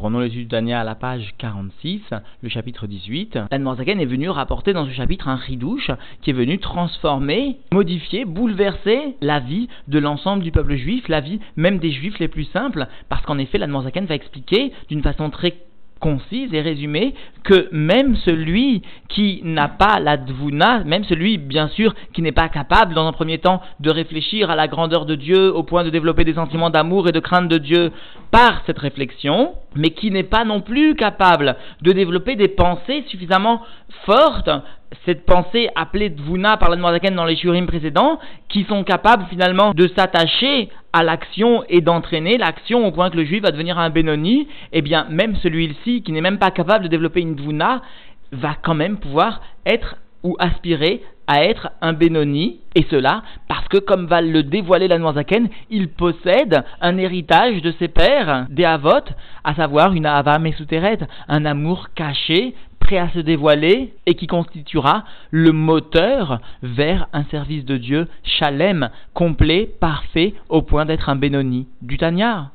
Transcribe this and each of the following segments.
Reprenons l'étude Tania à la page 46, le chapitre 18. L'Anne est venu rapporter dans ce chapitre un ridouche qui est venu transformer, modifier, bouleverser la vie de l'ensemble du peuple juif, la vie même des juifs les plus simples, parce qu'en effet, l'Anne va expliquer d'une façon très concise et résumée que même celui qui n'a pas la dvuna, même celui bien sûr qui n'est pas capable dans un premier temps de réfléchir à la grandeur de Dieu au point de développer des sentiments d'amour et de crainte de Dieu par cette réflexion, mais qui n'est pas non plus capable de développer des pensées suffisamment fortes cette pensée appelée Dvuna par la Noirzaken dans les shurim précédents, qui sont capables finalement de s'attacher à l'action et d'entraîner l'action au point que le juif va devenir un Benoni, eh bien même celui-ci qui n'est même pas capable de développer une Dvuna va quand même pouvoir être ou aspirer à être un Benoni, et cela parce que, comme va le dévoiler la Noirzaken, il possède un héritage de ses pères, des Havot, à savoir une Ahava Mesuteret, un amour caché, prêt à se dévoiler, et qui constituera le moteur vers un service de Dieu chalem, complet, parfait, au point d'être un Benoni du Tanya.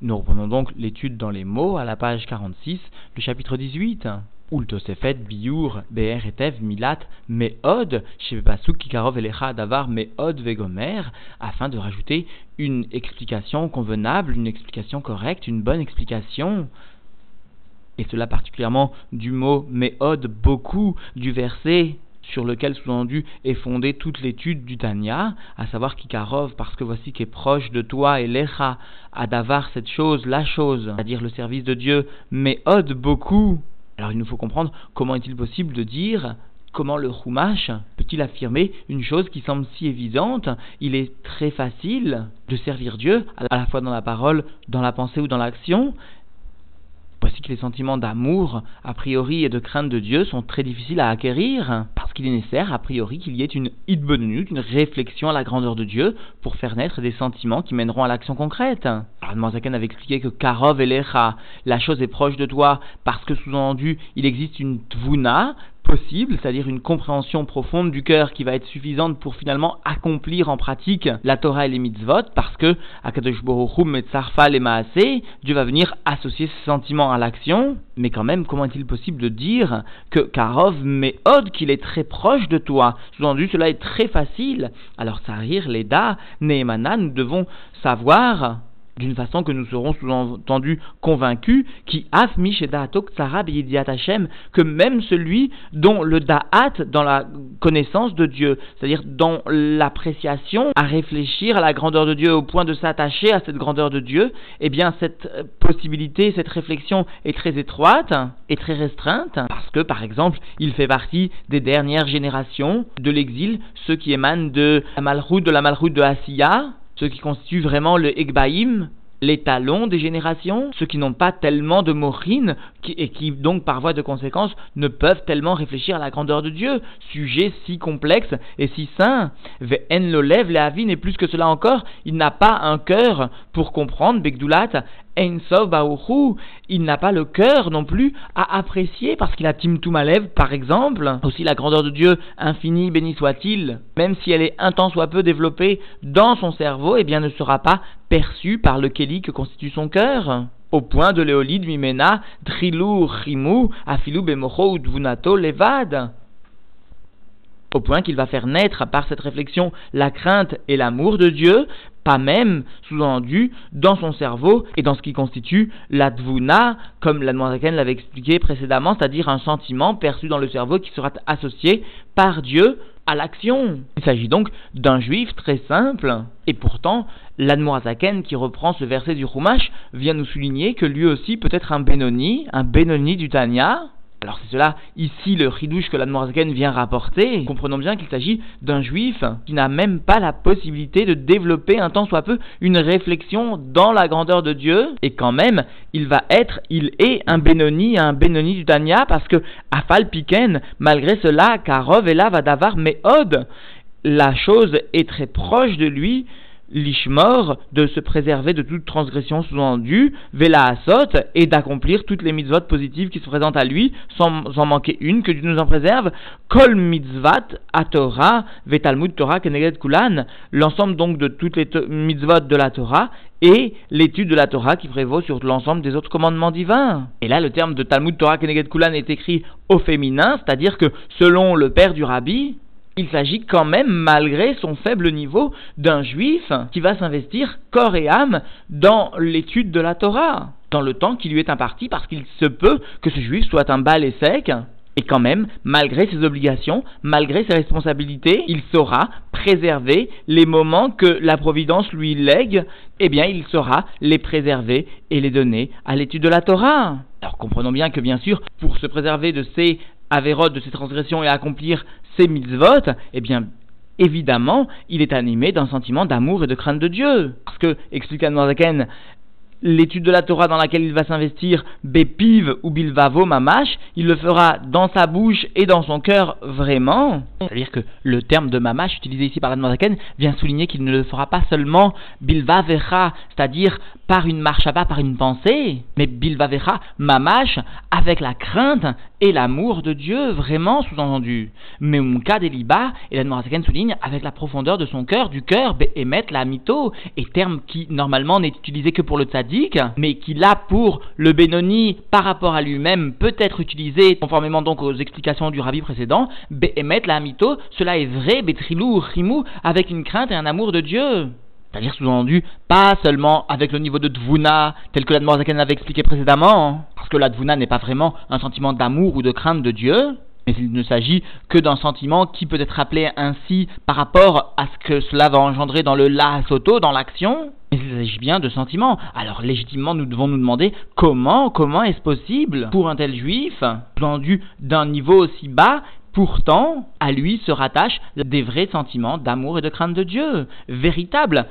Nous reprenons donc l'étude dans les mots à la page 46, le chapitre 18. Ultosefet, Biur, Be'er, Etev, Milat, Meod, Kikarov, Elecha, Davar, Meod, Vegomer, afin de rajouter une explication convenable, une explication correcte, une bonne explication. Et cela particulièrement du mot Meod, beaucoup, du verset sur lequel sous-entendu est fondée toute l'étude du Tanya, à savoir Kikarov, parce que voici qui est proche de toi, et Lecha, Adavar, cette chose, la chose, c'est-à-dire le service de Dieu, Meod, beaucoup. Alors il nous faut comprendre comment est-il possible de dire comment le Chumash peut-il affirmer une chose qui semble si évidente Il est très facile de servir Dieu, à la fois dans la parole, dans la pensée ou dans l'action. Voici que les sentiments d'amour, a priori, et de crainte de Dieu sont très difficiles à acquérir, parce qu'il est nécessaire, a priori, qu'il y ait une idbonut, une réflexion à la grandeur de Dieu, pour faire naître des sentiments qui mèneront à l'action concrète. Alors, avait expliqué que Karov et la chose est proche de toi, parce que sous-entendu, il existe une tvuna, c'est-à-dire une compréhension profonde du cœur qui va être suffisante pour finalement accomplir en pratique la Torah et les mitzvot, parce que Akadosh Baruch et Maaseh, Dieu va venir associer ses sentiments à l'action, mais quand même, comment est-il possible de dire que Karov Meod, qu'il est très proche de toi? Sous-entendu, cela est très facile. Alors, Sarir, Leda, Nehemana, nous devons savoir d'une façon que nous serons sous-entendu convaincus, qui afmish et que même celui dont le da'at dans la connaissance de Dieu, c'est-à-dire dans l'appréciation, à réfléchir à la grandeur de Dieu au point de s'attacher à cette grandeur de Dieu, eh bien cette possibilité, cette réflexion est très étroite et très restreinte, parce que par exemple, il fait partie des dernières générations de l'exil, ceux qui émanent de la malroute de la malroute de Asiya, ce qui constitue vraiment le Egbaïm, les talons des générations, ceux qui n'ont pas tellement de morine et qui donc par voie de conséquence ne peuvent tellement réfléchir à la grandeur de Dieu, sujet si complexe et si saint. Ve'en lo lève le et plus que cela encore, il n'a pas un cœur pour comprendre Begdulat. Il n'a pas le cœur non plus à apprécier parce qu'il a Timtum Alev par exemple, aussi la grandeur de Dieu infinie béni soit-il, même si elle est un temps soit peu développée dans son cerveau, eh bien ne sera pas perçue par le Kéli que constitue son cœur. Au point de l'éolide mimena, trilou, rimou, afilou bemocho, dvunato, levad au point qu'il va faire naître par cette réflexion la crainte et l'amour de Dieu, pas même sous-entendu dans son cerveau et dans ce qui constitue la dvuna, comme la Noirzaken l'avait expliqué précédemment, c'est-à-dire un sentiment perçu dans le cerveau qui sera associé par Dieu à l'action. Il s'agit donc d'un juif très simple, et pourtant, l'Admorazaken qui reprend ce verset du Chumash vient nous souligner que lui aussi peut être un Benoni, un Benoni du Tanya, alors c'est cela ici le ridouche que la vient rapporter. Comprenons bien qu'il s'agit d'un juif qui n'a même pas la possibilité de développer un temps soit peu une réflexion dans la grandeur de Dieu. Et quand même, il va être, il est un Benoni, un Benoni du Tanya parce que Afal Piken, malgré cela, Karov et là va d'avoir Meod. La chose est très proche de lui l'ishmor, de se préserver de toute transgression sous-endue, vela asot, et d'accomplir toutes les mitzvot positives qui se présentent à lui, sans en manquer une, que Dieu nous en préserve, kol mitzvat, a Torah, vetalmud Torah, keneged kulan, l'ensemble donc de toutes les mitzvot de la Torah, et l'étude de la Torah qui prévaut sur l'ensemble des autres commandements divins. Et là, le terme de Talmud Torah Keneged Kulan est écrit au féminin, c'est-à-dire que selon le père du rabbi, il s'agit quand même, malgré son faible niveau, d'un juif qui va s'investir corps et âme dans l'étude de la Torah, dans le temps qui lui est imparti, parce qu'il se peut que ce juif soit un bal et sec, et quand même, malgré ses obligations, malgré ses responsabilités, il saura préserver les moments que la Providence lui lègue, eh bien il saura les préserver et les donner à l'étude de la Torah. Alors comprenons bien que bien sûr, pour se préserver de ces avérotes, de ces transgressions et accomplir ses mitzvot, eh bien évidemment, il est animé d'un sentiment d'amour et de crainte de Dieu. Parce que, explique l'étude de la Torah dans laquelle il va s'investir, Bépiv ou Bilvavo Mamash, il le fera dans sa bouche et dans son cœur vraiment. C'est-à-dire que le terme de Mamash utilisé ici par Admoraken vient souligner qu'il ne le fera pas seulement Bilvavecha, c'est-à-dire par une marche à pas, par une pensée, mais Bilvavecha Mamash avec la crainte et l'amour de Dieu, vraiment sous-entendu. Mais Mumka Deliba, et l'Admoraken souligne avec la profondeur de son cœur, du cœur, Behemet la mito, et terme qui normalement n'est utilisé que pour le mais qui là pour le Benoni par rapport à lui-même peut être utilisé conformément donc aux explications du rabbi précédent, Behemet la mito, cela est vrai, Betrilou, Rimou, avec une crainte et un amour de Dieu. C'est-à-dire sous-entendu, pas seulement avec le niveau de Dvuna, tel que la Zaken avait expliqué précédemment, parce que la Dvuna n'est pas vraiment un sentiment d'amour ou de crainte de Dieu, mais il ne s'agit que d'un sentiment qui peut être appelé ainsi par rapport à ce que cela va engendrer dans le la soto, dans l'action. Mais il s'agit bien de sentiments. Alors légitimement, nous devons nous demander comment, comment est-ce possible pour un tel juif, vendu d'un niveau aussi bas, pourtant à lui se rattachent des vrais sentiments d'amour et de crainte de Dieu, véritables.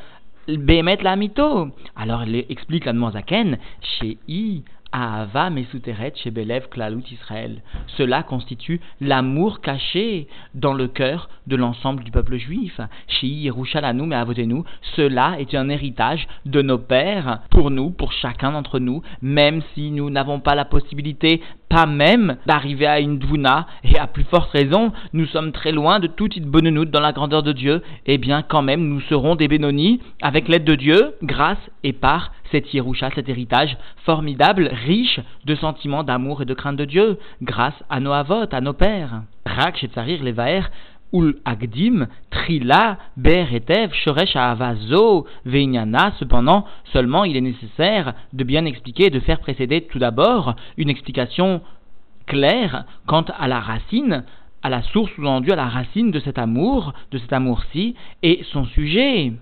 Bémet la mito. Alors il explique la Zaken, chez I, Ahava Mesuteret chez Belev Klalut Israël. Cela constitue l'amour caché dans le cœur de l'ensemble du peuple juif. Chez Yerushalanu nous, cela est un héritage de nos pères pour nous, pour chacun d'entre nous, même si nous n'avons pas la possibilité, pas même d'arriver à une dvouna, et à plus forte raison, nous sommes très loin de toute bonne dans la grandeur de Dieu, eh bien quand même nous serons des bénonis avec l'aide de Dieu, grâce et par cette Yerusha, cet héritage formidable, riche de sentiments d'amour et de crainte de Dieu, grâce à nos avots, à nos pères. Rak Shetzarir Levaer, Ul Agdim, Trila, Ber Etev, Shoresh Avazo, Veinyana, cependant, seulement il est nécessaire de bien expliquer, de faire précéder tout d'abord une explication claire quant à la racine, à la source sous-endue, à la racine de cet amour, de cet amour-ci, et son sujet.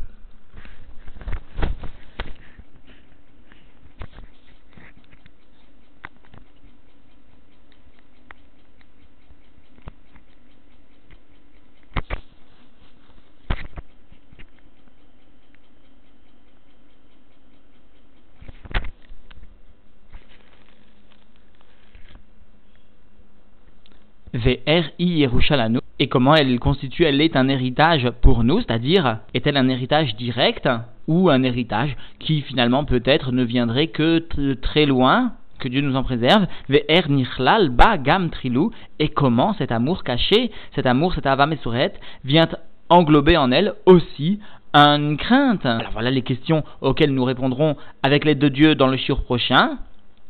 VRI et comment elle constitue, elle est un héritage pour nous, c'est-à-dire est-elle un héritage direct ou un héritage qui finalement peut-être ne viendrait que très loin, que Dieu nous en préserve, VR Nichlal Ba Gam Trilou, et comment cet amour caché, cet amour, cet Ava vient englober en elle aussi une crainte? Alors voilà les questions auxquelles nous répondrons avec l'aide de Dieu dans le shiur prochain.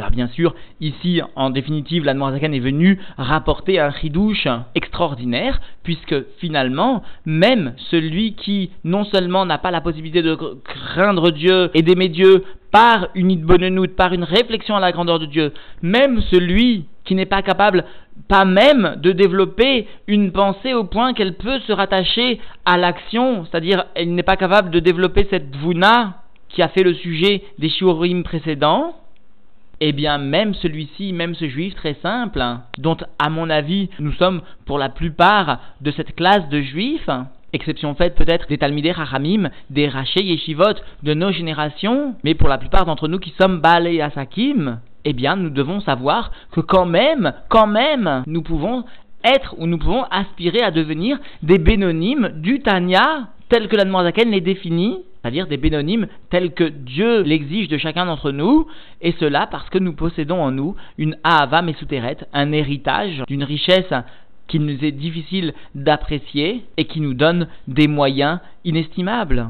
Alors bien sûr, ici, en définitive, la est venue rapporter un ridouche extraordinaire, puisque finalement, même celui qui non seulement n'a pas la possibilité de craindre Dieu et d'aimer Dieu par une idbonenout, par une réflexion à la grandeur de Dieu, même celui qui n'est pas capable, pas même de développer une pensée au point qu'elle peut se rattacher à l'action, c'est-à-dire elle n'est pas capable de développer cette dvuna qui a fait le sujet des shiurim précédents, eh bien même celui-ci, même ce juif très simple, hein, dont à mon avis nous sommes pour la plupart de cette classe de juifs, exception faite peut-être des Talmidei Rachamim, des Raché Yeshivot de nos générations, mais pour la plupart d'entre nous qui sommes Baalei Asakim, eh bien nous devons savoir que quand même, quand même, nous pouvons être ou nous pouvons aspirer à devenir des bénonymes du Tanya tels que l'Admorazaken les définit, c'est-à-dire des bénonymes tels que Dieu l'exige de chacun d'entre nous, et cela parce que nous possédons en nous une Ahava Mesuteret, un héritage d'une richesse qu'il nous est difficile d'apprécier et qui nous donne des moyens inestimables.